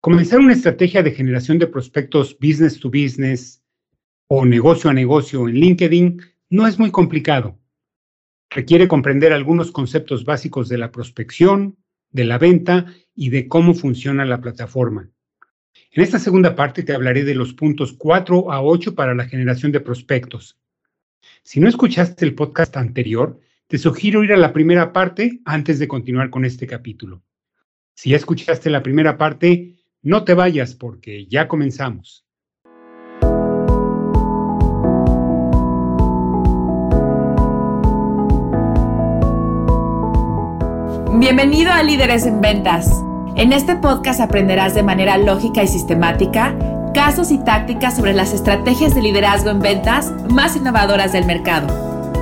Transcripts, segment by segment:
Comenzar una estrategia de generación de prospectos business to business o negocio a negocio en LinkedIn no es muy complicado. Requiere comprender algunos conceptos básicos de la prospección, de la venta y de cómo funciona la plataforma. En esta segunda parte te hablaré de los puntos 4 a 8 para la generación de prospectos. Si no escuchaste el podcast anterior, te sugiero ir a la primera parte antes de continuar con este capítulo. Si ya escuchaste la primera parte, no te vayas porque ya comenzamos. Bienvenido a Líderes en Ventas. En este podcast aprenderás de manera lógica y sistemática casos y tácticas sobre las estrategias de liderazgo en ventas más innovadoras del mercado,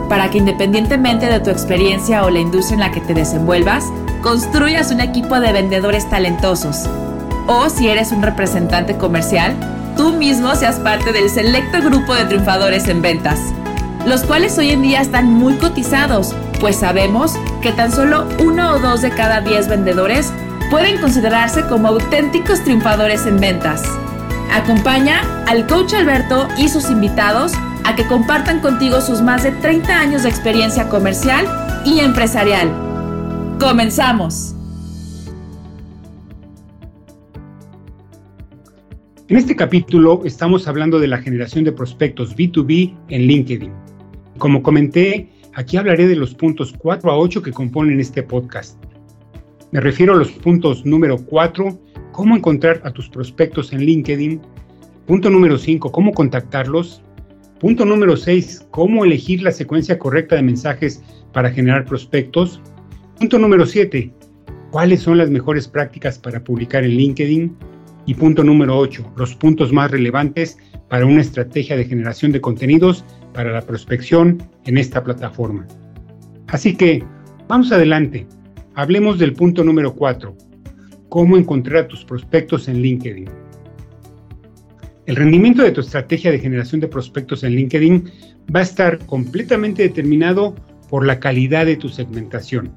para que independientemente de tu experiencia o la industria en la que te desenvuelvas, construyas un equipo de vendedores talentosos. O si eres un representante comercial, tú mismo seas parte del selecto grupo de triunfadores en ventas, los cuales hoy en día están muy cotizados, pues sabemos que tan solo uno o dos de cada diez vendedores pueden considerarse como auténticos triunfadores en ventas. Acompaña al coach Alberto y sus invitados a que compartan contigo sus más de 30 años de experiencia comercial y empresarial Comenzamos. En este capítulo estamos hablando de la generación de prospectos B2B en LinkedIn. Como comenté, aquí hablaré de los puntos 4 a 8 que componen este podcast. Me refiero a los puntos número 4, cómo encontrar a tus prospectos en LinkedIn. Punto número 5, cómo contactarlos. Punto número 6, cómo elegir la secuencia correcta de mensajes para generar prospectos. Punto número 7. ¿Cuáles son las mejores prácticas para publicar en LinkedIn? Y punto número 8. Los puntos más relevantes para una estrategia de generación de contenidos para la prospección en esta plataforma. Así que, vamos adelante. Hablemos del punto número 4. Cómo encontrar a tus prospectos en LinkedIn. El rendimiento de tu estrategia de generación de prospectos en LinkedIn va a estar completamente determinado por la calidad de tu segmentación.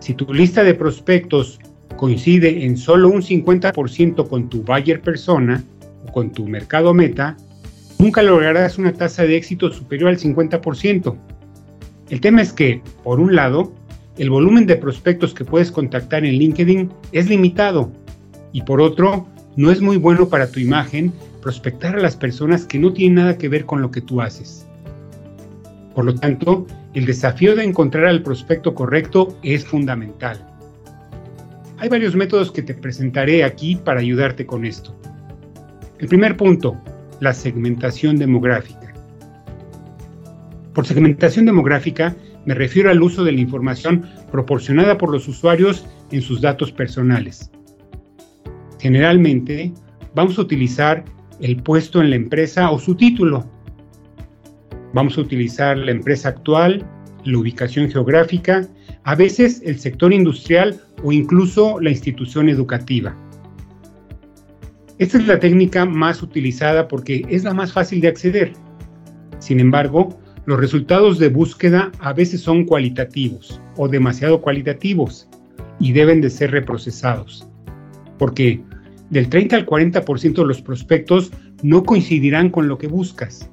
Si tu lista de prospectos coincide en solo un 50% con tu buyer persona o con tu mercado meta, nunca lograrás una tasa de éxito superior al 50%. El tema es que, por un lado, el volumen de prospectos que puedes contactar en LinkedIn es limitado y por otro, no es muy bueno para tu imagen prospectar a las personas que no tienen nada que ver con lo que tú haces. Por lo tanto, el desafío de encontrar al prospecto correcto es fundamental. Hay varios métodos que te presentaré aquí para ayudarte con esto. El primer punto, la segmentación demográfica. Por segmentación demográfica me refiero al uso de la información proporcionada por los usuarios en sus datos personales. Generalmente, vamos a utilizar el puesto en la empresa o su título Vamos a utilizar la empresa actual, la ubicación geográfica, a veces el sector industrial o incluso la institución educativa. Esta es la técnica más utilizada porque es la más fácil de acceder. Sin embargo, los resultados de búsqueda a veces son cualitativos o demasiado cualitativos y deben de ser reprocesados. Porque del 30 al 40% de los prospectos no coincidirán con lo que buscas.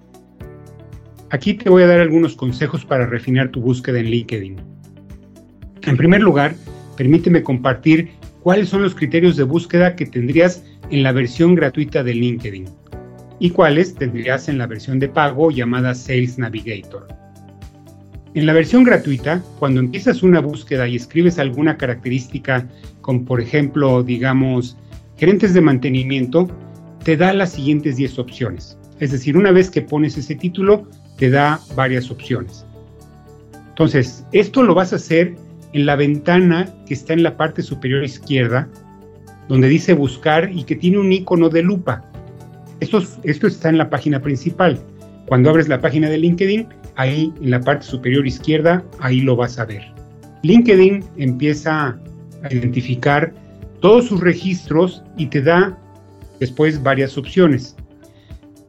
Aquí te voy a dar algunos consejos para refinar tu búsqueda en LinkedIn. En primer lugar, permíteme compartir cuáles son los criterios de búsqueda que tendrías en la versión gratuita de LinkedIn y cuáles tendrías en la versión de pago llamada Sales Navigator. En la versión gratuita, cuando empiezas una búsqueda y escribes alguna característica, como por ejemplo, digamos, gerentes de mantenimiento, te da las siguientes 10 opciones. Es decir, una vez que pones ese título, te da varias opciones. Entonces, esto lo vas a hacer en la ventana que está en la parte superior izquierda, donde dice buscar y que tiene un icono de lupa. Esto, esto está en la página principal. Cuando abres la página de LinkedIn, ahí en la parte superior izquierda, ahí lo vas a ver. LinkedIn empieza a identificar todos sus registros y te da después varias opciones.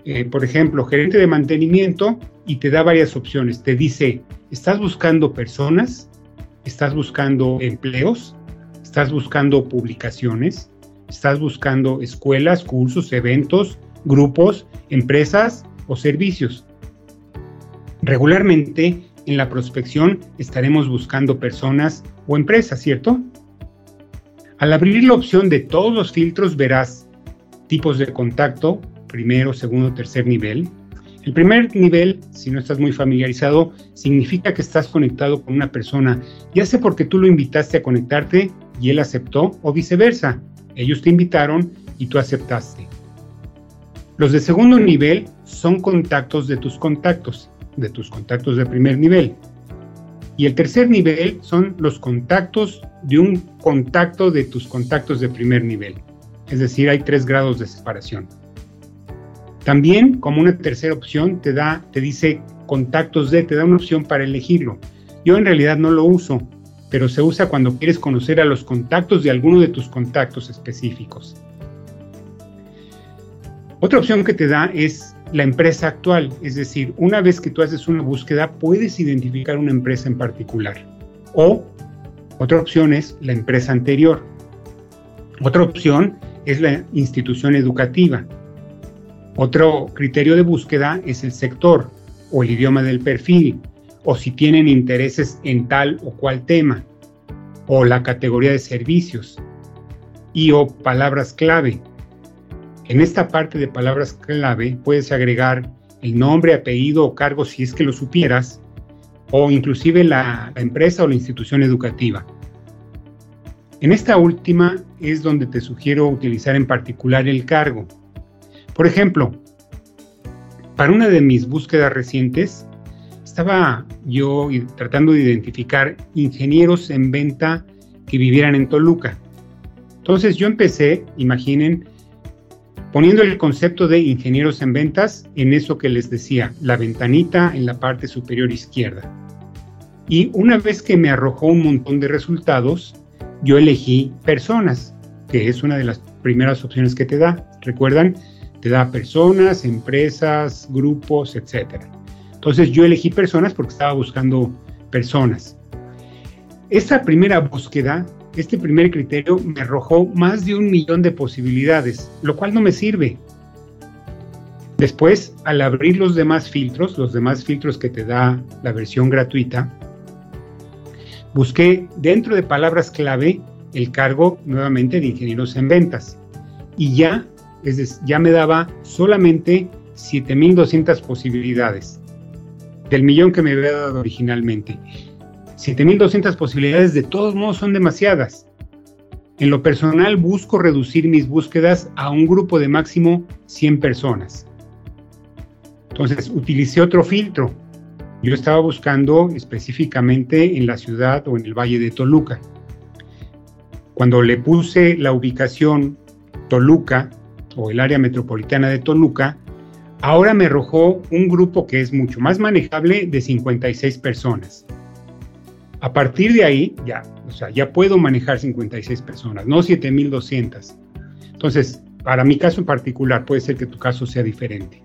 Eh, por ejemplo, gerente de mantenimiento y te da varias opciones. Te dice, ¿estás buscando personas? ¿Estás buscando empleos? ¿Estás buscando publicaciones? estás buscando escuelas, cursos, eventos, grupos, empresas o servicios. Regularmente en la prospección estaremos buscando personas o empresas, ¿cierto? Al abrir la opción de todos los filtros verás tipos de contacto, primero, segundo, tercer nivel. El primer nivel, si no estás muy familiarizado, significa que estás conectado con una persona, ya sea porque tú lo invitaste a conectarte y él aceptó o viceversa. Ellos te invitaron y tú aceptaste. Los de segundo nivel son contactos de tus contactos, de tus contactos de primer nivel. Y el tercer nivel son los contactos de un contacto de tus contactos de primer nivel. Es decir, hay tres grados de separación. También, como una tercera opción, te da, te dice contactos de, te da una opción para elegirlo. Yo en realidad no lo uso, pero se usa cuando quieres conocer a los contactos de alguno de tus contactos específicos. Otra opción que te da es la empresa actual, es decir, una vez que tú haces una búsqueda, puedes identificar una empresa en particular. O otra opción es la empresa anterior. Otra opción es la institución educativa. Otro criterio de búsqueda es el sector o el idioma del perfil, o si tienen intereses en tal o cual tema, o la categoría de servicios, y o palabras clave, en esta parte de palabras clave puedes agregar el nombre, apellido o cargo si es que lo supieras, o inclusive la, empresa o la institución educativa. En esta última es donde te sugiero utilizar en particular el cargo. Por ejemplo, para una de mis búsquedas recientes, estaba yo tratando de identificar ingenieros en venta que vivieran en Toluca. Entonces yo empecé, imaginen, poniendo el concepto de ingenieros en ventas en eso que les decía, la ventanita en la parte superior izquierda. Y una vez que me arrojó un montón de resultados, yo elegí personas, que es una de las primeras opciones que te da. ¿Recuerdan? Te da personas, empresas, grupos, etc. Entonces yo elegí personas porque estaba buscando personas. Esa primera búsqueda este primer criterio me arrojó más de un millón de posibilidades, lo cual no me sirve. Después, al abrir los demás filtros, los demás filtros que te da la versión gratuita, busqué dentro de palabras clave el cargo nuevamente de ingenieros en ventas y ya, es ya me daba solamente 7.200 posibilidades del millón que me había dado originalmente. 7200 posibilidades de todos modos son demasiadas. En lo personal busco reducir mis búsquedas a un grupo de máximo 100 personas. Entonces utilicé otro filtro. Yo estaba buscando específicamente en la ciudad o en el valle de Toluca. Cuando le puse la ubicación Toluca o el área metropolitana de Toluca, ahora me arrojó un grupo que es mucho más manejable de 56 personas. A partir de ahí, ya, o sea, ya puedo manejar 56 personas, no 7200. Entonces, para mi caso en particular, puede ser que tu caso sea diferente.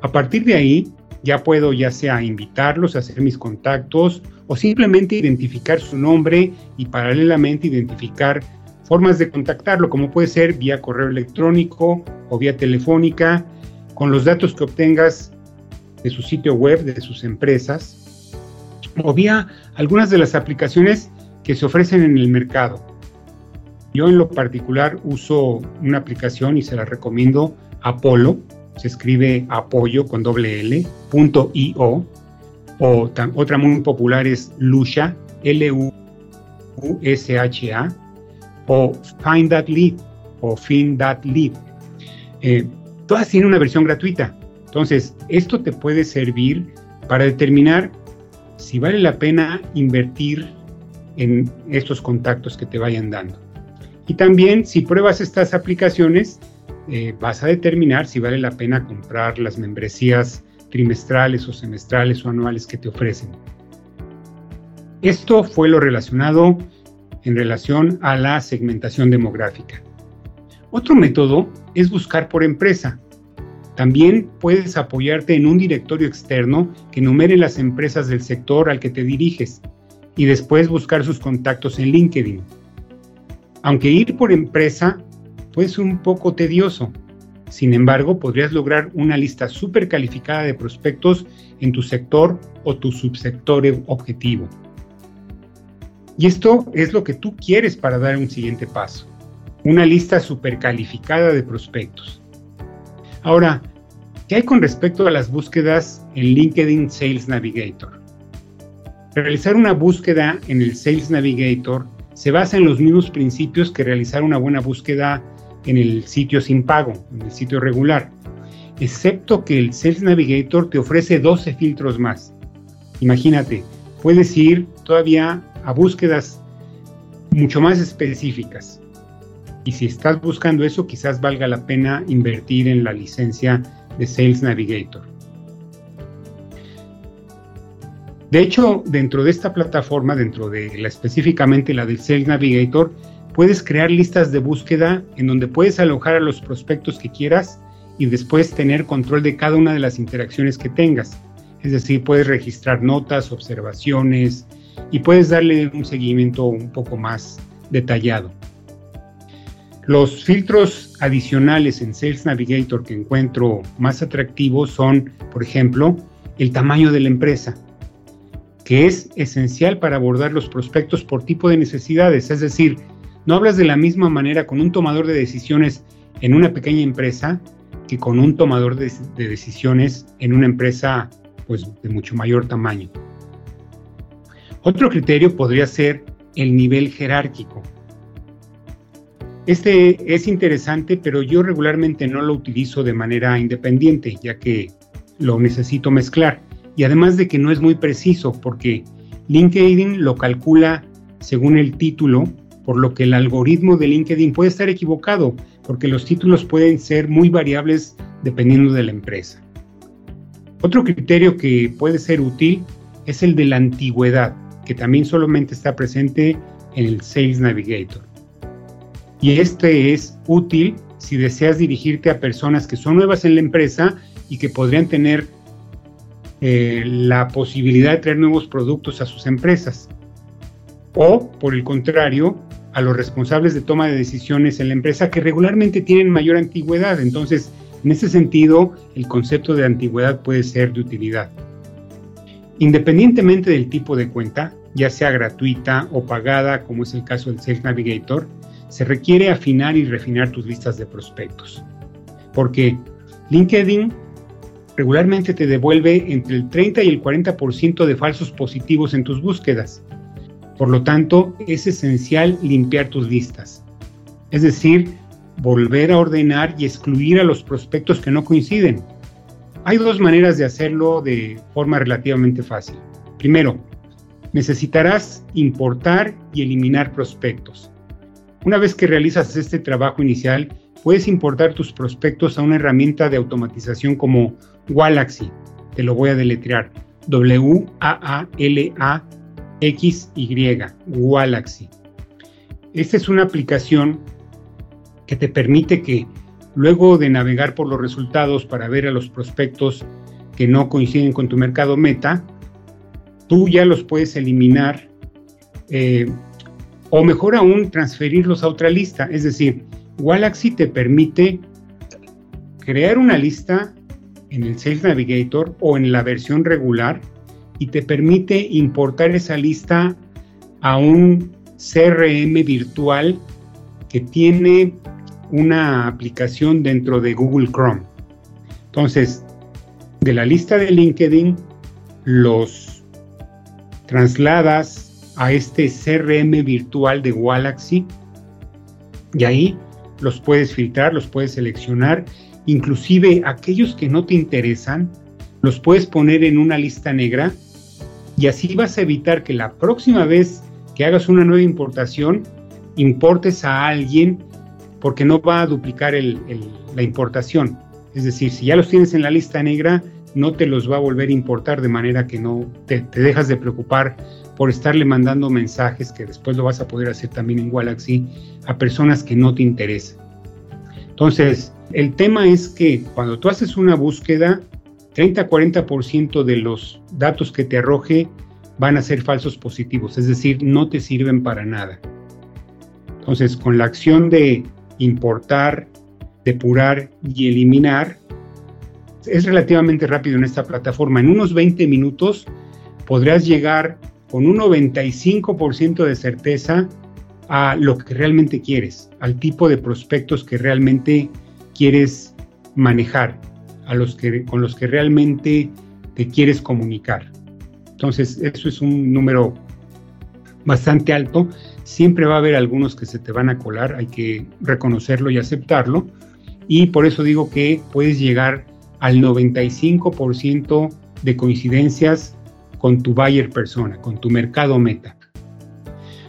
A partir de ahí, ya puedo ya sea invitarlos hacer mis contactos o simplemente identificar su nombre y paralelamente identificar formas de contactarlo, como puede ser vía correo electrónico o vía telefónica, con los datos que obtengas de su sitio web, de sus empresas, o vía algunas de las aplicaciones que se ofrecen en el mercado. Yo en lo particular uso una aplicación y se la recomiendo, Apollo, se escribe apoyo con doble L, punto .io, o. Otra muy popular es Lusha, L-U-S-H-A, o Find That Lead, o Find That Lead. Eh, todas tienen una versión gratuita. Entonces, esto te puede servir para determinar si vale la pena invertir en estos contactos que te vayan dando. Y también si pruebas estas aplicaciones, eh, vas a determinar si vale la pena comprar las membresías trimestrales o semestrales o anuales que te ofrecen. Esto fue lo relacionado en relación a la segmentación demográfica. Otro método es buscar por empresa. También puedes apoyarte en un directorio externo que numere las empresas del sector al que te diriges y después buscar sus contactos en LinkedIn. Aunque ir por empresa puede ser un poco tedioso. Sin embargo, podrías lograr una lista súper calificada de prospectos en tu sector o tu subsector objetivo. Y esto es lo que tú quieres para dar un siguiente paso. Una lista súper calificada de prospectos. Ahora, ¿qué hay con respecto a las búsquedas en LinkedIn Sales Navigator? Realizar una búsqueda en el Sales Navigator se basa en los mismos principios que realizar una buena búsqueda en el sitio sin pago, en el sitio regular, excepto que el Sales Navigator te ofrece 12 filtros más. Imagínate, puedes ir todavía a búsquedas mucho más específicas. Y si estás buscando eso, quizás valga la pena invertir en la licencia de Sales Navigator. De hecho, dentro de esta plataforma, dentro de la específicamente la del Sales Navigator, puedes crear listas de búsqueda en donde puedes alojar a los prospectos que quieras y después tener control de cada una de las interacciones que tengas. Es decir, puedes registrar notas, observaciones y puedes darle un seguimiento un poco más detallado. Los filtros adicionales en Sales Navigator que encuentro más atractivos son, por ejemplo, el tamaño de la empresa, que es esencial para abordar los prospectos por tipo de necesidades, es decir, no hablas de la misma manera con un tomador de decisiones en una pequeña empresa que con un tomador de, decisiones en una empresa pues, de mucho mayor tamaño. Otro criterio podría ser el nivel jerárquico. Este es interesante, pero yo regularmente no lo utilizo de manera independiente, ya que lo necesito mezclar. Y además de que no es muy preciso, porque LinkedIn lo calcula según el título por lo que el algoritmo de LinkedIn puede estar equivocado, porque los títulos pueden ser muy variables dependiendo de la empresa. Otro criterio que puede ser útil es el de la antigüedad, que también solamente está presente en el Sales Navigator. Y este es útil si deseas dirigirte a personas que son nuevas en la empresa y que podrían tener eh, la posibilidad de traer nuevos productos a sus empresas. O, por el contrario, a los responsables de toma de decisiones en la empresa que regularmente tienen mayor antigüedad. Entonces, en ese sentido, el concepto de antigüedad puede ser de utilidad. Independientemente del tipo de cuenta, ya sea gratuita o pagada, como es el caso del Sales Navigator, se requiere afinar y refinar tus listas de prospectos. Porque LinkedIn regularmente te devuelve entre el 30 y el 40% de falsos positivos en tus búsquedas. Por lo tanto, es esencial limpiar tus listas. Es decir, volver a ordenar y excluir a los prospectos que no coinciden. Hay dos maneras de hacerlo de forma relativamente fácil. Primero, necesitarás importar y eliminar prospectos. Una vez que realizas este trabajo inicial, puedes importar tus prospectos a una herramienta de automatización como Wallaxy. Te lo voy a deletrear. W-A-A-L-A XY, Galaxy. Esta es una aplicación que te permite que luego de navegar por los resultados para ver a los prospectos que no coinciden con tu mercado meta, tú ya los puedes eliminar eh, o mejor aún transferirlos a otra lista. Es decir, Galaxy te permite crear una lista en el Sales Navigator o en la versión regular y te permite importar esa lista a un CRM virtual que tiene una aplicación dentro de Google Chrome. Entonces, de la lista de LinkedIn, los trasladas a este CRM virtual de Galaxy. Y ahí los puedes filtrar, los puedes seleccionar, inclusive aquellos que no te interesan, los puedes poner en una lista negra. Y así vas a evitar que la próxima vez que hagas una nueva importación, importes a alguien porque no va a duplicar la importación. Es decir, si ya los tienes en la lista negra, no te los va a volver a importar de manera que no te, dejas de preocupar por estarle mandando mensajes que después lo vas a poder hacer también en Galaxy a personas que no te interesan. Entonces, el tema es que cuando tú haces una búsqueda, 30-40% de los datos que te arroje van a ser falsos positivos, es decir, no te sirven para nada. Entonces, con la acción de importar, depurar y eliminar, es relativamente rápido en esta plataforma. En unos 20 minutos podrás llegar con un 95% de certeza a lo que realmente quieres, al tipo de prospectos que realmente quieres manejar, a los que, con los que realmente te quieres comunicar. Entonces, eso es un número bastante alto. Siempre va a haber algunos que se te van a colar, hay que reconocerlo y aceptarlo. Y por eso digo que puedes llegar al 95% de coincidencias con tu buyer persona, con tu mercado meta.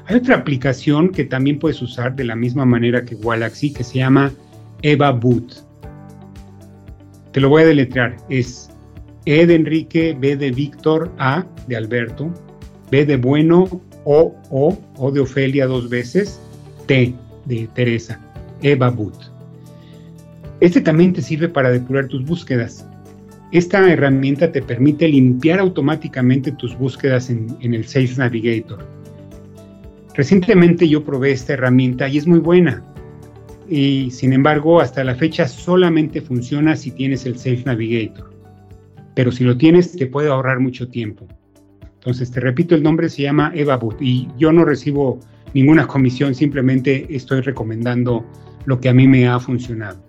Hay otra aplicación que también puedes usar de la misma manera que Galaxy que se llama Eva Boot. Te lo voy a deletrear. Es E de Enrique, B de Víctor, A de Alberto, B de Bueno, O, O, O de Ofelia dos veces, T de Teresa. Eva Boot. Este también te sirve para depurar tus búsquedas. Esta herramienta te permite limpiar automáticamente tus búsquedas en, el Sales Navigator. Recientemente yo probé esta herramienta y es muy buena. Y sin embargo, hasta la fecha solamente funciona si tienes el Sales Navigator. Pero si lo tienes, te puede ahorrar mucho tiempo. Entonces, te repito, el nombre se llama EvaBoot y yo no recibo ninguna comisión, simplemente estoy recomendando lo que a mí me ha funcionado.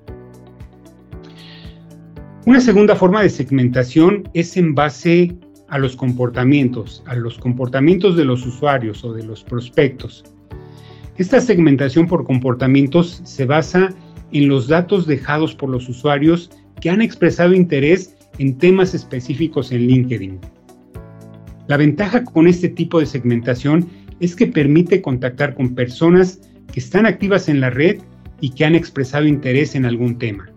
Una segunda forma de segmentación es en base a los comportamientos, a los comportamientos de los usuarios o de los prospectos. Esta segmentación por comportamientos se basa en los datos dejados por los usuarios que han expresado interés en temas específicos en LinkedIn. La ventaja con este tipo de segmentación es que permite contactar con personas que están activas en la red y que han expresado interés en algún tema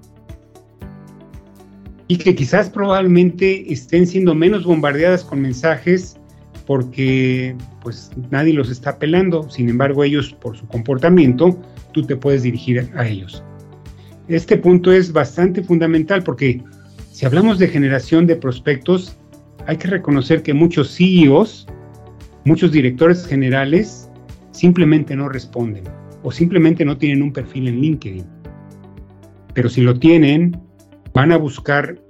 y que quizás probablemente estén siendo menos bombardeadas con mensajes porque pues nadie los está pelando, sin embargo ellos por su comportamiento tú te puedes dirigir a ellos. Este punto es bastante fundamental porque si hablamos de generación de prospectos, hay que reconocer que muchos CEOs, muchos directores generales simplemente no responden o simplemente no tienen un perfil en LinkedIn. Pero si lo tienen, van a buscar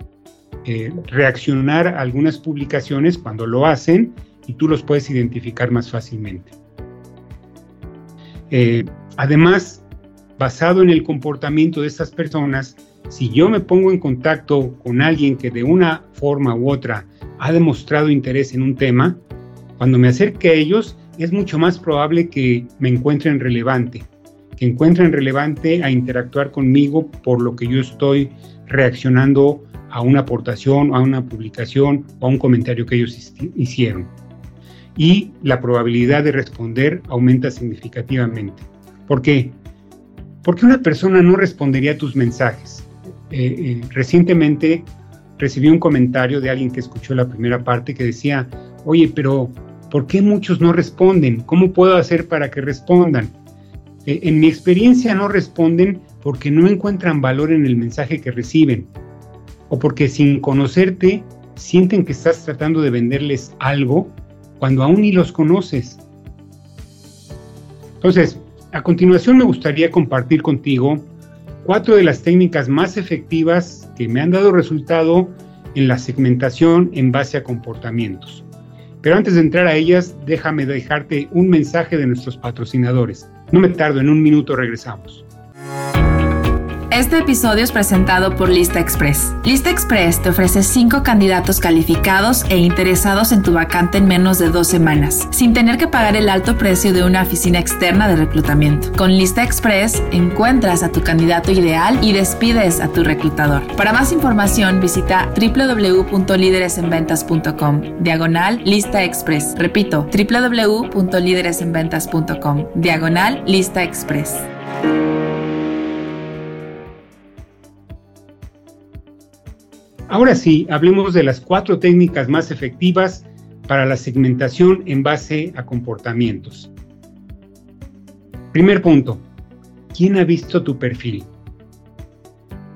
eh, reaccionar a algunas publicaciones cuando lo hacen y tú los puedes identificar más fácilmente. Eh, además, basado en el comportamiento de estas personas, si yo me pongo en contacto con alguien que de una forma u otra ha demostrado interés en un tema, cuando me acerque a ellos es mucho más probable que me encuentren relevante, que encuentren relevante a interactuar conmigo por lo que yo estoy reaccionando a una aportación, a una publicación o a un comentario que ellos hicieron. Y la probabilidad de responder aumenta significativamente. ¿Por qué? Porque una persona no respondería a tus mensajes. Eh, eh, recientemente recibí un comentario de alguien que escuchó la primera parte que decía, oye, pero ¿por qué muchos no responden? ¿Cómo puedo hacer para que respondan? Eh, en mi experiencia no responden porque no encuentran valor en el mensaje que reciben o porque sin conocerte sienten que estás tratando de venderles algo cuando aún ni los conoces. Entonces, a continuación me gustaría compartir contigo cuatro de las técnicas más efectivas que me han dado resultado en la segmentación en base a comportamientos. Pero antes de entrar a ellas, déjame dejarte un mensaje de nuestros patrocinadores. No me tardo, en un minuto regresamos. Este episodio es presentado por Lista Express. Lista Express te ofrece 5 candidatos calificados e interesados en tu vacante en menos de dos semanas, sin tener que pagar el alto precio de una oficina externa de reclutamiento. Con Lista Express encuentras a tu candidato ideal y despides a tu reclutador. Para más información visita www.lideresenventas.com diagonal Lista Express. Repito, www.lideresenventas.com diagonal Lista Express. Ahora sí, hablemos de las cuatro técnicas más efectivas para la segmentación en base a comportamientos. Primer punto, ¿quién ha visto tu perfil?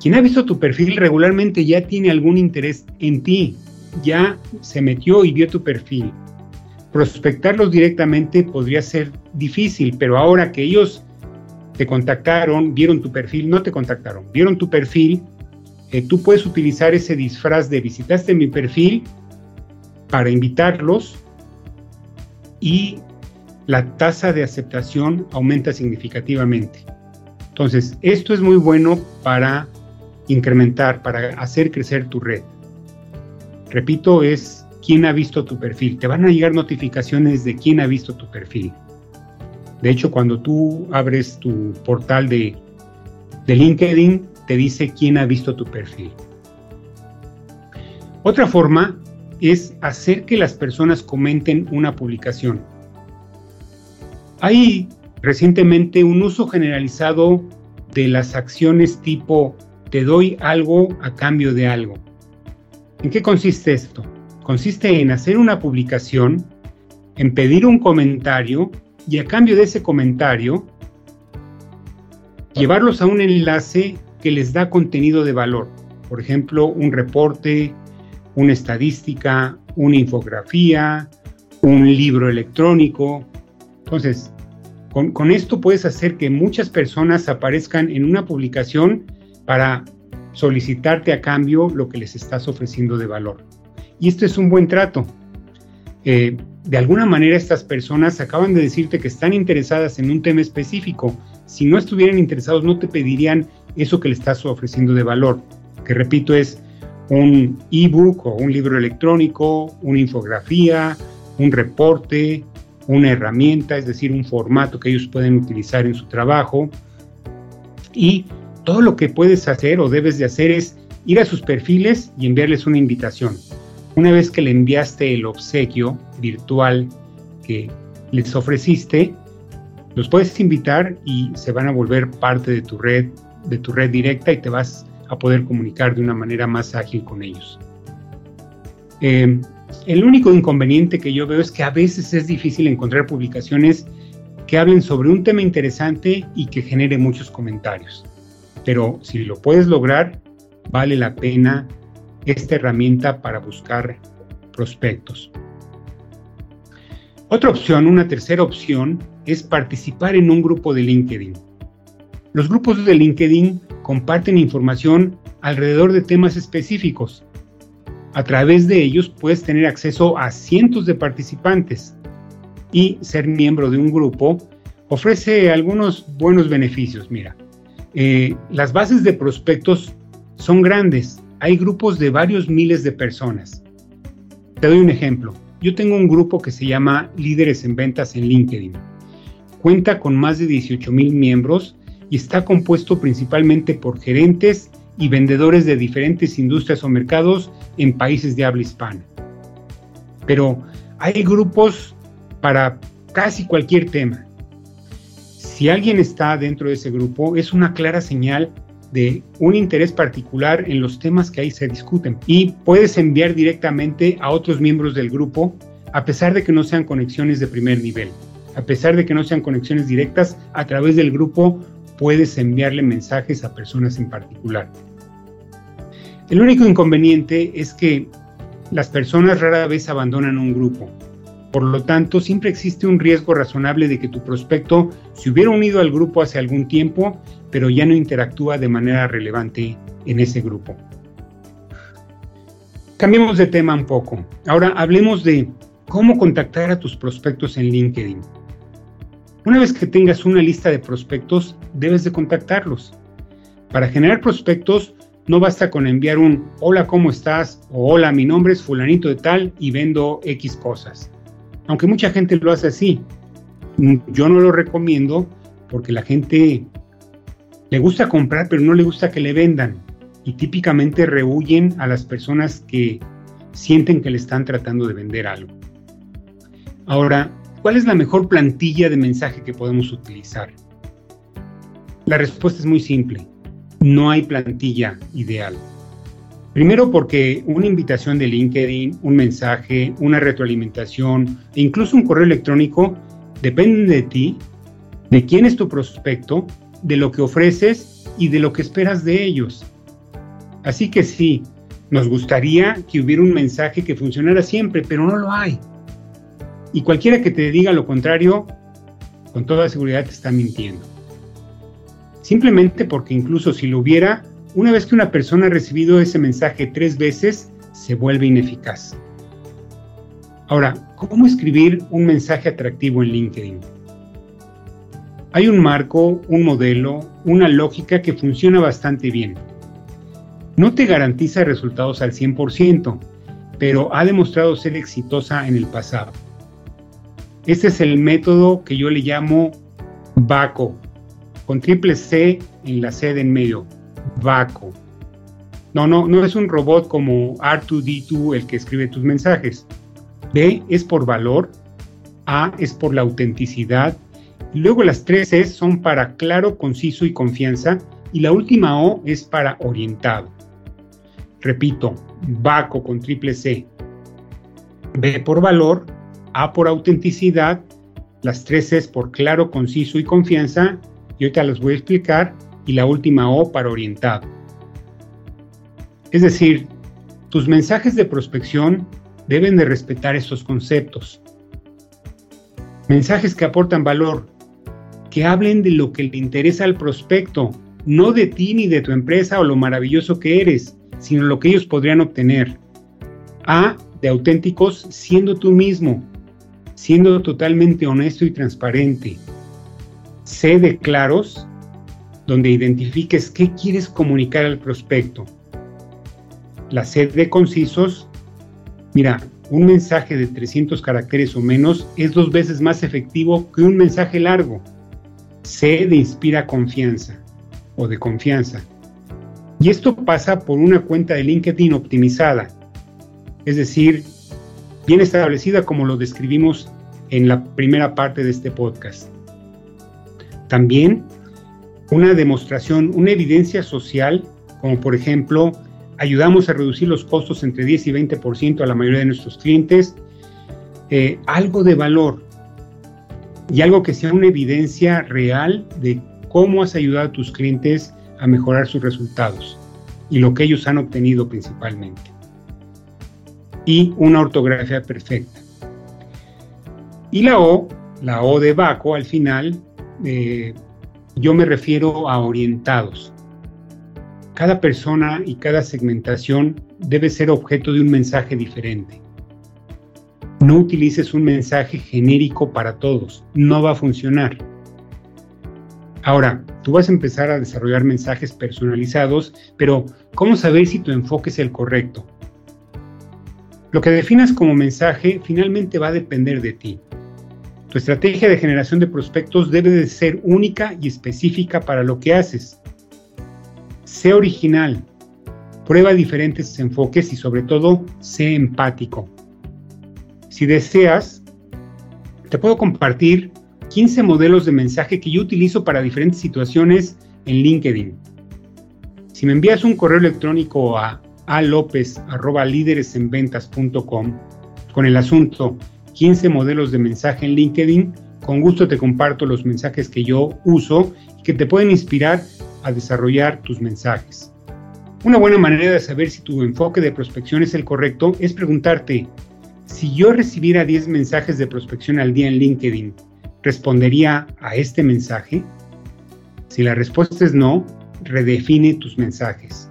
Quien ha visto tu perfil regularmente ya tiene algún interés en ti, ya se metió y vio tu perfil. Prospectarlos directamente podría ser difícil, pero ahora que ellos te contactaron, vieron tu perfil, no te contactaron, vieron tu perfil, eh, tú puedes utilizar ese disfraz de visitaste mi perfil para invitarlos y la tasa de aceptación aumenta significativamente. Entonces, esto es muy bueno para incrementar, para hacer crecer tu red. Repito, es quién ha visto tu perfil. Te van a llegar notificaciones de quién ha visto tu perfil. De hecho, cuando tú abres tu portal de, de LinkedIn, te dice quién ha visto tu perfil. Otra forma es hacer que las personas comenten una publicación. Hay recientemente un uso generalizado de las acciones tipo te doy algo a cambio de algo. ¿En qué consiste esto? Consiste en hacer una publicación, en pedir un comentario y a cambio de ese comentario, llevarlos a un enlace que les da contenido de valor. Por ejemplo, un reporte, una estadística, una infografía, un libro electrónico. Entonces, con, esto puedes hacer que muchas personas aparezcan en una publicación para solicitarte a cambio lo que les estás ofreciendo de valor. Y esto es un buen trato. Eh, de alguna manera estas personas acaban de decirte que están interesadas en un tema específico. Si no estuvieran interesados no te pedirían eso que le estás ofreciendo de valor, que repito es un ebook o un libro electrónico, una infografía, un reporte, una herramienta, es decir, un formato que ellos pueden utilizar en su trabajo. Y todo lo que puedes hacer o debes de hacer es ir a sus perfiles y enviarles una invitación. Una vez que le enviaste el obsequio virtual que les ofreciste, los puedes invitar y se van a volver parte de tu red, de tu red directa y te vas a poder comunicar de una manera más ágil con ellos. Em, el único inconveniente que yo veo es que a veces es difícil encontrar publicaciones que hablen sobre un tema interesante y que genere muchos comentarios pero si lo puedes lograr, vale la pena esta herramienta para buscar prospectos. Otra opción, una tercera opción, es participar en un grupo de LinkedIn. Los grupos de LinkedIn comparten información alrededor de temas específicos. A través de ellos puedes tener acceso a cientos de participantes y ser miembro de un grupo ofrece algunos buenos beneficios. Mira, eh, las bases de prospectos son grandes. Hay grupos de varios miles de personas. Te doy un ejemplo. Yo tengo un grupo que se llama Líderes en Ventas en LinkedIn. Cuenta con más de 18 mil miembros y está compuesto principalmente por gerentes y vendedores de diferentes industrias o mercados en países de habla hispana. Pero hay grupos para casi cualquier tema. Si alguien está dentro de ese grupo, es una clara señal de un interés particular en los temas que ahí se discuten y puedes enviar directamente a otros miembros del grupo a pesar de que no sean conexiones de primer nivel. A pesar de que no sean conexiones directas, a través del grupo puedes enviarle mensajes a personas en particular. El único inconveniente es que las personas rara vez abandonan un grupo por lo tanto, siempre existe un riesgo razonable de que tu prospecto se hubiera unido al grupo hace algún tiempo, pero ya no interactúa de manera relevante en ese grupo. Cambiemos de tema un poco. Ahora hablemos de cómo contactar a tus prospectos en LinkedIn. Una vez que tengas una lista de prospectos, debes de contactarlos. Para generar prospectos, no basta con enviar un hola, ¿cómo estás? o hola, mi nombre es fulanito de tal y vendo X cosas aunque mucha gente lo hace así. Yo no lo recomiendo porque la gente le gusta comprar, pero no le gusta que le vendan. Y típicamente rehuyen a las personas que sienten que le están tratando de vender algo. Ahora, ¿cuál es la mejor plantilla de mensaje que podemos utilizar? La respuesta es muy simple. No hay plantilla ideal. Primero porque una invitación de LinkedIn, un mensaje, una retroalimentación e incluso un correo electrónico dependen de ti, de quién es tu prospecto, de lo que ofreces y de lo que esperas de ellos. Así que sí, nos gustaría que hubiera un mensaje que funcionara siempre, pero no lo hay. Y cualquiera que te diga lo contrario, con toda seguridad te está mintiendo. Simplemente porque incluso si lo hubiera, una vez que una persona ha recibido ese mensaje tres veces, se vuelve ineficaz. Ahora, ¿cómo escribir un mensaje atractivo en LinkedIn? Hay un marco, un modelo, una lógica que funciona bastante bien. No te garantiza resultados al 100%, pero ha demostrado ser exitosa en el pasado. Este es el método que yo le llamo VACO, con triple C en la C de en medio, VACO. No, no, no es un robot como R2D2 el que escribe tus mensajes. B es por valor, A es por la autenticidad, luego las tres C son para claro, conciso y confianza, y la última O es para orientado. Repito, VACO con triple C. B por valor, A por autenticidad, las tres es por claro, conciso y confianza, y ahorita las voy a explicar, y la última O para orientado. Es decir, tus mensajes de prospección deben de respetar estos conceptos. Mensajes que aportan valor, que hablen de lo que le interesa al prospecto, no de ti ni de tu empresa o lo maravilloso que eres, sino lo que ellos podrían obtener. A, de auténticos, siendo tú mismo, siendo totalmente honesto y transparente. C, de claros, donde identifiques qué quieres comunicar al prospecto. La C de concisos, mira, un mensaje de 300 caracteres o menos es dos veces más efectivo que un mensaje largo. C de inspira confianza o de confianza. Y esto pasa por una cuenta de LinkedIn optimizada, es decir, bien establecida como lo describimos en la primera parte de este podcast. También una demostración, una evidencia social, como por ejemplo, ayudamos a reducir los costos entre 10 y 20% a la mayoría de nuestros clientes, eh, algo de valor y algo que sea una evidencia real de cómo has ayudado a tus clientes a mejorar sus resultados y lo que ellos han obtenido principalmente. Y una ortografía perfecta. Y la O, la O de Baco al final, eh, yo me refiero a orientados. Cada persona y cada segmentación debe ser objeto de un mensaje diferente. No utilices un mensaje genérico para todos, no va a funcionar. Ahora, tú vas a empezar a desarrollar mensajes personalizados, pero ¿cómo saber si tu enfoque es el correcto? Lo que definas como mensaje finalmente va a depender de ti. Tu estrategia de generación de prospectos debe de ser única y específica para lo que haces. Sé original, prueba diferentes enfoques y sobre todo sé empático. Si deseas, te puedo compartir 15 modelos de mensaje que yo utilizo para diferentes situaciones en LinkedIn. Si me envías un correo electrónico a alopez.líderesenventas.com con el asunto 15 modelos de mensaje en LinkedIn, con gusto te comparto los mensajes que yo uso y que te pueden inspirar a desarrollar tus mensajes. Una buena manera de saber si tu enfoque de prospección es el correcto es preguntarte, si yo recibiera 10 mensajes de prospección al día en LinkedIn, ¿respondería a este mensaje? Si la respuesta es no, redefine tus mensajes.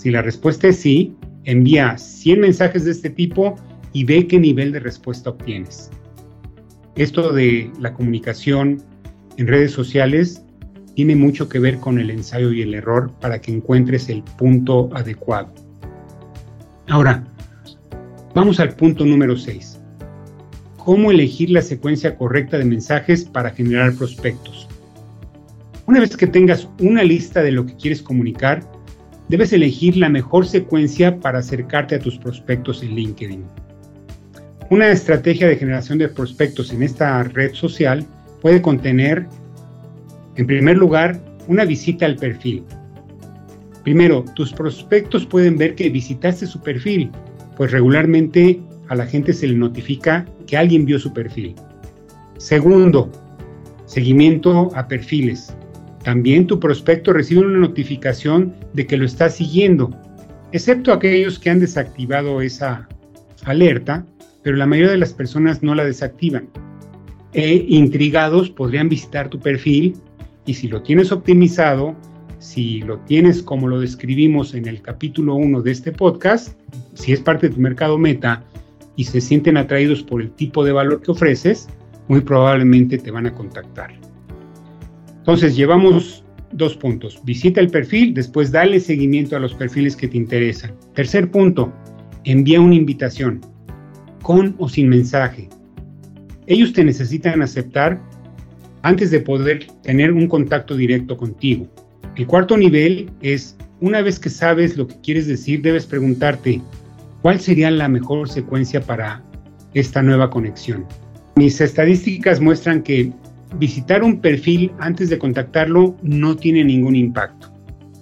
Si la respuesta es sí, envía 100 mensajes de este tipo y ve qué nivel de respuesta obtienes. Esto de la comunicación en redes sociales tiene mucho que ver con el ensayo y el error para que encuentres el punto adecuado. Ahora, vamos al punto número 6. ¿Cómo elegir la secuencia correcta de mensajes para generar prospectos? Una vez que tengas una lista de lo que quieres comunicar, debes elegir la mejor secuencia para acercarte a tus prospectos en LinkedIn. Una estrategia de generación de prospectos en esta red social puede contener, en primer lugar, una visita al perfil. Primero, tus prospectos pueden ver que visitaste su perfil, pues regularmente a la gente se le notifica que alguien vio su perfil. Segundo, seguimiento a perfiles. También tu prospecto recibe una notificación de que lo está siguiendo, excepto aquellos que han desactivado esa alerta pero la mayoría de las personas no la desactivan. E intrigados podrían visitar tu perfil Y si lo tienes optimizado, si lo tienes como lo describimos en el capítulo 1 de este podcast, si es parte de tu mercado meta y se sienten atraídos por el tipo de valor que ofreces, muy probablemente te van a contactar. Entonces, llevamos dos puntos. Visita el perfil, después dale seguimiento a los perfiles que te interesan. Tercer punto, envía una invitación, con o sin mensaje. Ellos te necesitan aceptar antes de poder tener un contacto directo contigo. El cuarto nivel es, una vez que sabes lo que quieres decir, debes preguntarte, ¿cuál sería la mejor secuencia para esta nueva conexión? Mis estadísticas muestran que visitar un perfil antes de contactarlo no tiene ningún impacto.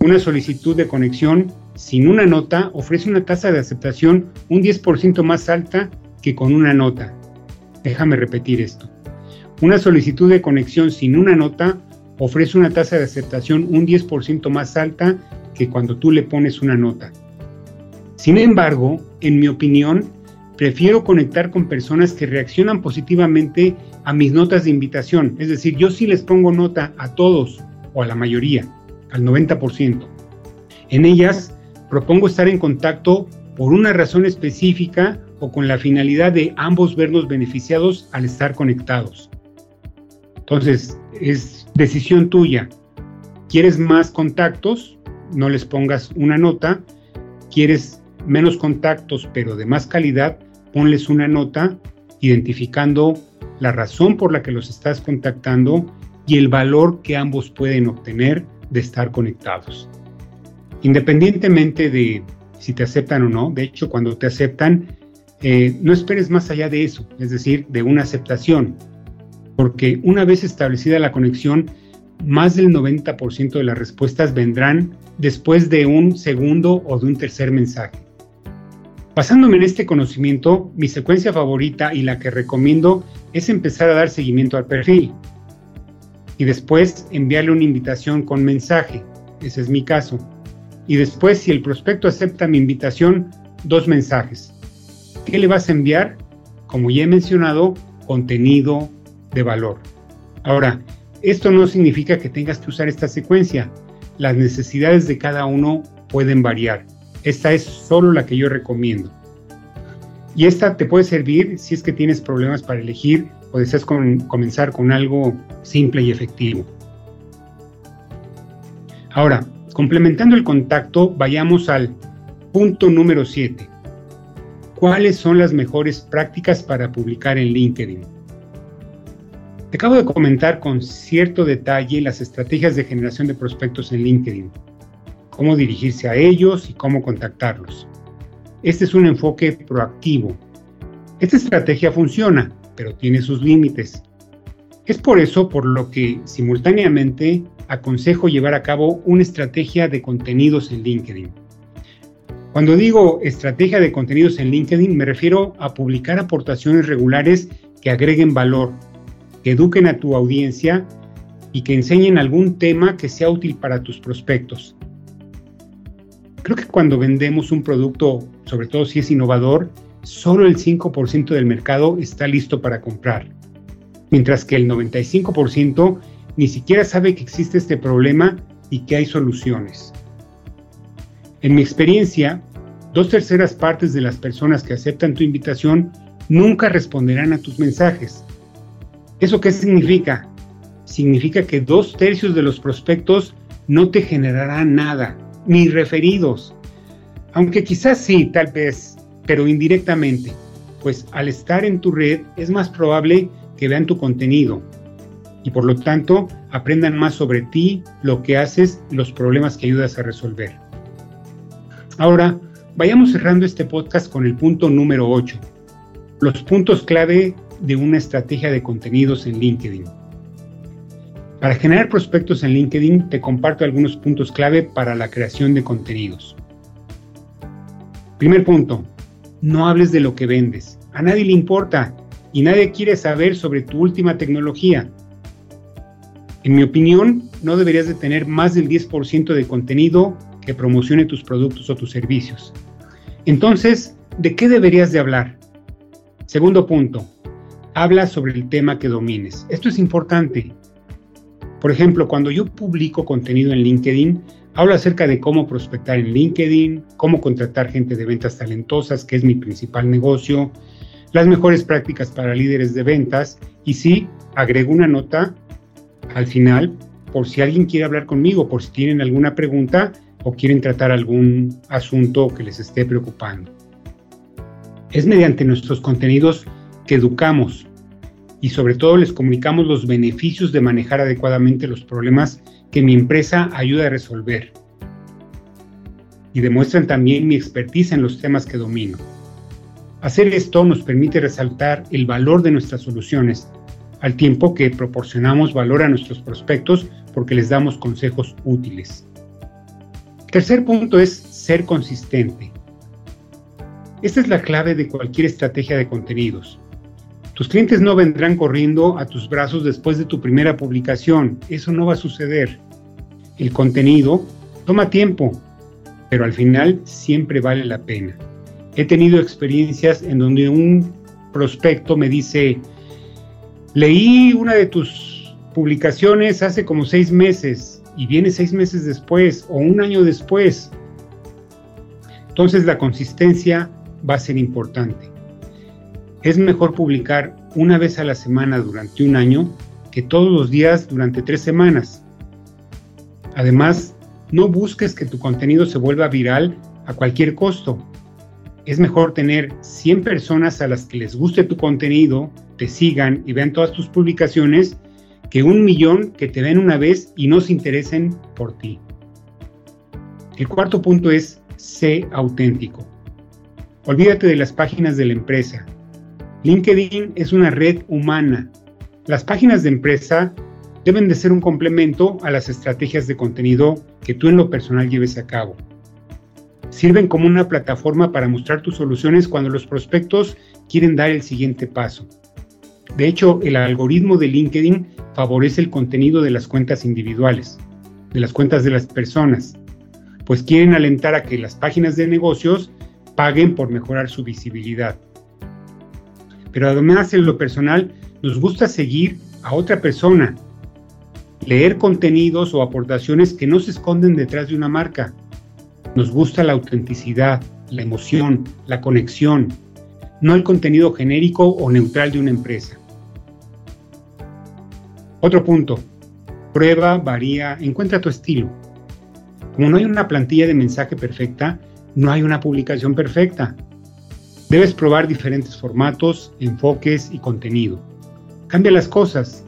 Una solicitud de conexión sin una nota ofrece una tasa de aceptación un 10% más alta que con una nota. Déjame repetir esto. Una solicitud de conexión sin una nota ofrece una tasa de aceptación un 10% más alta que cuando tú le pones una nota. Sin embargo, en mi opinión, prefiero conectar con personas que reaccionan positivamente a mis notas de invitación. Es decir, yo sí les pongo nota a todos o a la mayoría, al 90%. En ellas propongo estar en contacto por una razón específica o con la finalidad de ambos vernos beneficiados al estar conectados. Entonces, es decisión tuya. ¿Quieres más contactos? No les pongas una nota. ¿Quieres menos contactos pero de más calidad? Ponles una nota identificando la razón por la que los estás contactando y el valor que ambos pueden obtener de estar conectados. Independientemente de si te aceptan o no, de hecho cuando te aceptan, eh, no esperes más allá de eso, es decir, de una aceptación, porque una vez establecida la conexión, más del 90% de las respuestas vendrán después de un segundo o de un tercer mensaje. Basándome en este conocimiento, mi secuencia favorita y la que recomiendo es empezar a dar seguimiento al perfil y después enviarle una invitación con mensaje. Ese es mi caso. Y después, si el prospecto acepta mi invitación, dos mensajes. ¿Qué le vas a enviar? Como ya he mencionado, contenido de valor. Ahora, esto no significa que tengas que usar esta secuencia. Las necesidades de cada uno pueden variar. Esta es solo la que yo recomiendo. Y esta te puede servir si es que tienes problemas para elegir o deseas comenzar con algo simple y efectivo. Ahora, complementando el contacto, vayamos al punto número 7. ¿Cuáles son las mejores prácticas para publicar en LinkedIn? Te acabo de comentar con cierto detalle las estrategias de generación de prospectos en LinkedIn cómo dirigirse a ellos y cómo contactarlos. Este es un enfoque proactivo. Esta estrategia funciona, pero tiene sus límites. Es por eso por lo que simultáneamente aconsejo llevar a cabo una estrategia de contenidos en LinkedIn. Cuando digo estrategia de contenidos en LinkedIn me refiero a publicar aportaciones regulares que agreguen valor, que eduquen a tu audiencia y que enseñen algún tema que sea útil para tus prospectos. Creo que cuando vendemos un producto, sobre todo si es innovador, solo el 5% del mercado está listo para comprar, mientras que el 95% ni siquiera sabe que existe este problema y que hay soluciones. En mi experiencia, dos terceras partes de las personas que aceptan tu invitación nunca responderán a tus mensajes. ¿Eso qué significa? Significa que dos tercios de los prospectos no te generarán nada ni referidos. Aunque quizás sí, tal vez, pero indirectamente, pues al estar en tu red es más probable que vean tu contenido y por lo tanto aprendan más sobre ti, lo que haces, los problemas que ayudas a resolver. Ahora, vayamos cerrando este podcast con el punto número 8, los puntos clave de una estrategia de contenidos en LinkedIn. Para generar prospectos en LinkedIn te comparto algunos puntos clave para la creación de contenidos. Primer punto, no hables de lo que vendes. A nadie le importa y nadie quiere saber sobre tu última tecnología. En mi opinión, no deberías de tener más del 10% de contenido que promocione tus productos o tus servicios. Entonces, ¿de qué deberías de hablar? Segundo punto, habla sobre el tema que domines. Esto es importante. Por ejemplo, cuando yo publico contenido en LinkedIn, hablo acerca de cómo prospectar en LinkedIn, cómo contratar gente de ventas talentosas, que es mi principal negocio, las mejores prácticas para líderes de ventas y sí, agrego una nota al final por si alguien quiere hablar conmigo, por si tienen alguna pregunta o quieren tratar algún asunto que les esté preocupando. Es mediante nuestros contenidos que educamos y sobre todo les comunicamos los beneficios de manejar adecuadamente los problemas que mi empresa ayuda a resolver. Y demuestran también mi expertise en los temas que domino. Hacer esto nos permite resaltar el valor de nuestras soluciones, al tiempo que proporcionamos valor a nuestros prospectos porque les damos consejos útiles. Tercer punto es ser consistente. Esta es la clave de cualquier estrategia de contenidos. Tus clientes no vendrán corriendo a tus brazos después de tu primera publicación. Eso no va a suceder. El contenido toma tiempo, pero al final siempre vale la pena. He tenido experiencias en donde un prospecto me dice, leí una de tus publicaciones hace como seis meses y viene seis meses después o un año después. Entonces la consistencia va a ser importante. Es mejor publicar una vez a la semana durante un año que todos los días durante tres semanas. Además, no busques que tu contenido se vuelva viral a cualquier costo es mejor tener 100 personas a las que les guste tu contenido, te sigan y vean todas tus publicaciones, que un millón que te ven una vez y no se interesen por ti. El cuarto punto es sé auténtico. Olvídate de las páginas de la empresa. LinkedIn es una red humana. Las páginas de empresa deben de ser un complemento a las estrategias de contenido que tú en lo personal lleves a cabo sirven como una plataforma para mostrar tus soluciones cuando los prospectos quieren dar el siguiente paso. De hecho, el algoritmo de LinkedIn favorece el contenido de las cuentas individuales, de las cuentas de las personas, pues quieren alentar a que las páginas de negocios paguen por mejorar su visibilidad. Pero además en lo personal nos gusta seguir a otra persona, leer contenidos o aportaciones que no se esconden detrás de una marca, nos gusta la autenticidad, la emoción, la conexión, no el contenido genérico o neutral de una empresa. Otro punto, prueba, varía, encuentra tu estilo. Como no hay una plantilla de mensaje perfecta, no hay una publicación perfecta. Debes probar diferentes formatos, enfoques y contenido. Cambia las cosas.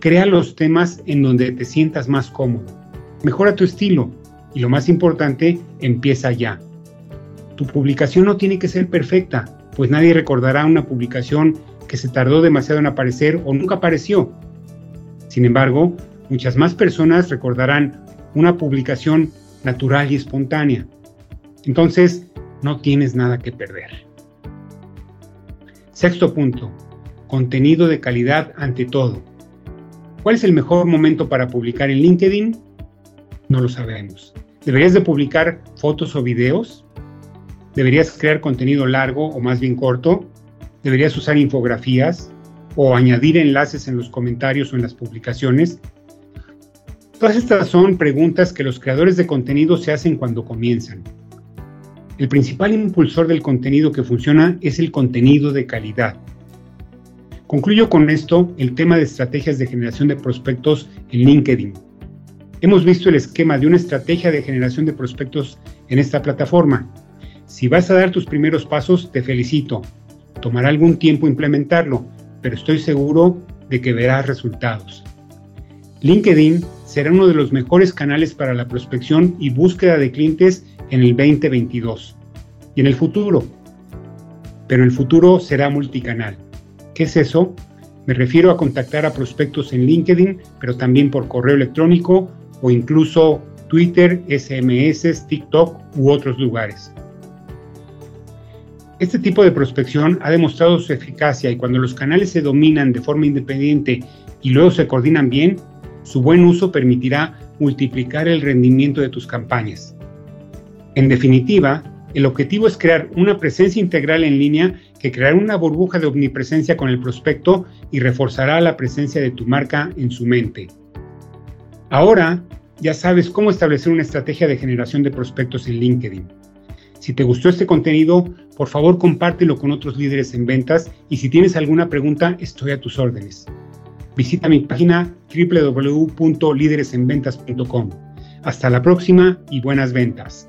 Crea los temas en donde te sientas más cómodo. Mejora tu estilo y lo más importante, empieza ya. Tu publicación no tiene que ser perfecta, pues nadie recordará una publicación que se tardó demasiado en aparecer o nunca apareció. Sin embargo, muchas más personas recordarán una publicación natural y espontánea. Entonces, no tienes nada que perder. Sexto punto, contenido de calidad ante todo. ¿Cuál es el mejor momento para publicar en LinkedIn? No lo sabemos. ¿Deberías de publicar fotos o videos? ¿Deberías crear contenido largo o más bien corto? ¿Deberías usar infografías o añadir enlaces en los comentarios o en las publicaciones? Todas estas son preguntas que los creadores de contenido se hacen cuando comienzan. El principal impulsor del contenido que funciona es el contenido de calidad. Concluyo con esto el tema de estrategias de generación de prospectos en LinkedIn. Hemos visto el esquema de una estrategia de generación de prospectos en esta plataforma. Si vas a dar tus primeros pasos, te felicito. Tomará algún tiempo implementarlo, pero estoy seguro de que verás resultados. LinkedIn será uno de los mejores canales para la prospección y búsqueda de clientes en el 2022 y en el futuro. Pero el futuro será multicanal. ¿Qué es eso? Me refiero a contactar a prospectos en LinkedIn, pero también por correo electrónico o incluso Twitter, SMS, TikTok u otros lugares. Este tipo de prospección ha demostrado su eficacia y cuando los canales se dominan de forma independiente y luego se coordinan bien, su buen uso permitirá multiplicar el rendimiento de tus campañas. En definitiva, el objetivo es crear una presencia integral en línea que creará una burbuja de omnipresencia con el prospecto y reforzará la presencia de tu marca en su mente. Ahora ya sabes cómo establecer una estrategia de generación de prospectos en LinkedIn. Si te gustó este contenido, por favor compártelo con otros líderes en ventas y si tienes alguna pregunta, estoy a tus órdenes. Visita mi página www.lideresenventas.com. Hasta la próxima y buenas ventas.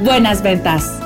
buenas ventas.